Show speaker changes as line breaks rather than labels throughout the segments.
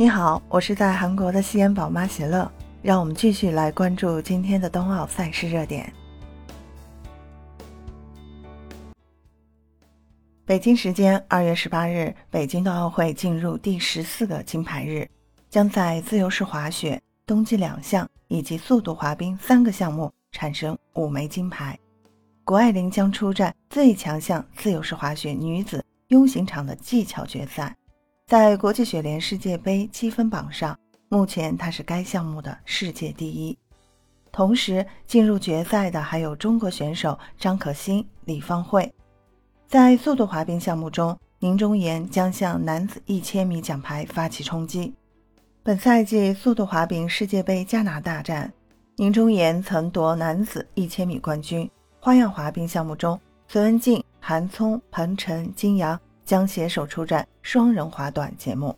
你好，我是在韩国的西安宝妈喜乐，让我们继续来关注今天的冬奥赛事热点。北京时间二月十八日，北京冬奥会进入第十四个金牌日，将在自由式滑雪、冬季两项以及速度滑冰三个项目产生五枚金牌。谷爱凌将出战最强项自由式滑雪女子 U 型场的技巧决赛。在国际雪联世界杯积分榜上，目前他是该项目的世界第一。同时进入决赛的还有中国选手张可欣、李芳慧。在速度滑冰项目中，宁忠岩将向男子一千米奖牌发起冲击。本赛季速度滑冰世界杯加拿大站，宁忠岩曾夺男子一千米冠军。花样滑冰项目中，隋文静、韩聪、彭程、金阳。将携手出战双人滑短节目。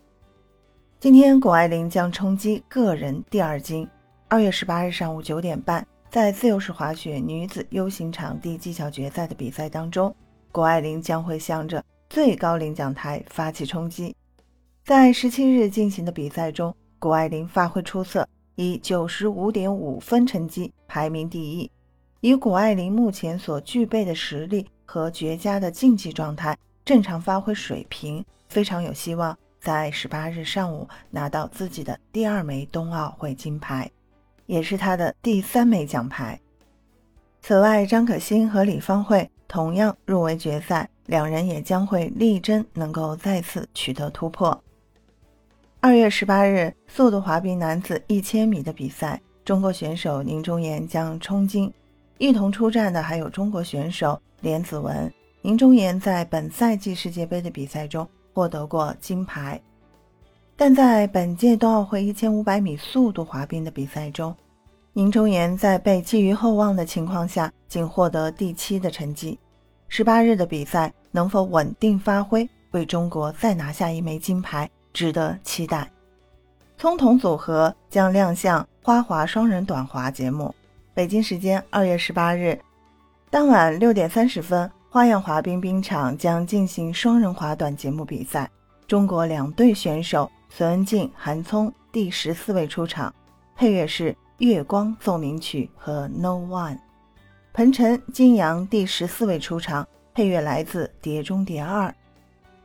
今天，谷爱凌将冲击个人第二金。二月十八日上午九点半，在自由式滑雪女子 U 型场地技巧决赛的比赛当中，谷爱凌将会向着最高领奖台发起冲击。在十七日进行的比赛中，谷爱凌发挥出色，以九十五点五分成绩排名第一。以谷爱凌目前所具备的实力和绝佳的竞技状态。正常发挥水平非常有希望，在十八日上午拿到自己的第二枚冬奥会金牌，也是他的第三枚奖牌。此外，张可欣和李芳慧同样入围决赛，两人也将会力争能够再次取得突破。二月十八日，速度滑冰男子一千米的比赛，中国选手宁忠岩将冲金，一同出战的还有中国选手连子文。宁忠岩在本赛季世界杯的比赛中获得过金牌，但在本届冬奥会一千五百米速度滑冰的比赛中，宁忠岩在被寄予厚望的情况下，仅获得第七的成绩。十八日的比赛能否稳定发挥，为中国再拿下一枚金牌，值得期待。葱桶组合将亮相花滑双人短滑节目。北京时间二月十八日当晚六点三十分。花样滑冰冰场将进行双人滑短节目比赛，中国两队选手隋文静、韩聪第十四位出场，配乐是《月光奏鸣曲》和《No One》。彭程、金阳第十四位出场，配乐来自《碟中谍二》。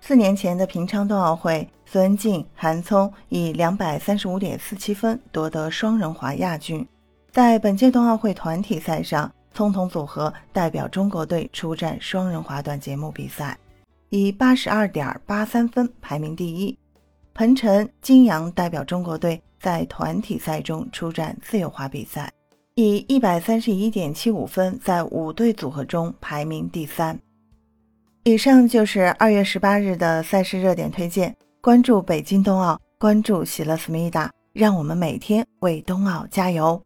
四年前的平昌冬奥会，隋文静、韩聪以两百三十五点四七分夺得双人滑亚军。在本届冬奥会团体赛上。葱桶组合代表中国队出战双人滑短节目比赛，以八十二点八三分排名第一。彭程、金阳代表中国队在团体赛中出战自由滑比赛，以一百三十一点七五分在五队组合中排名第三。以上就是二月十八日的赛事热点推荐。关注北京冬奥，关注喜乐思密达，让我们每天为冬奥加油。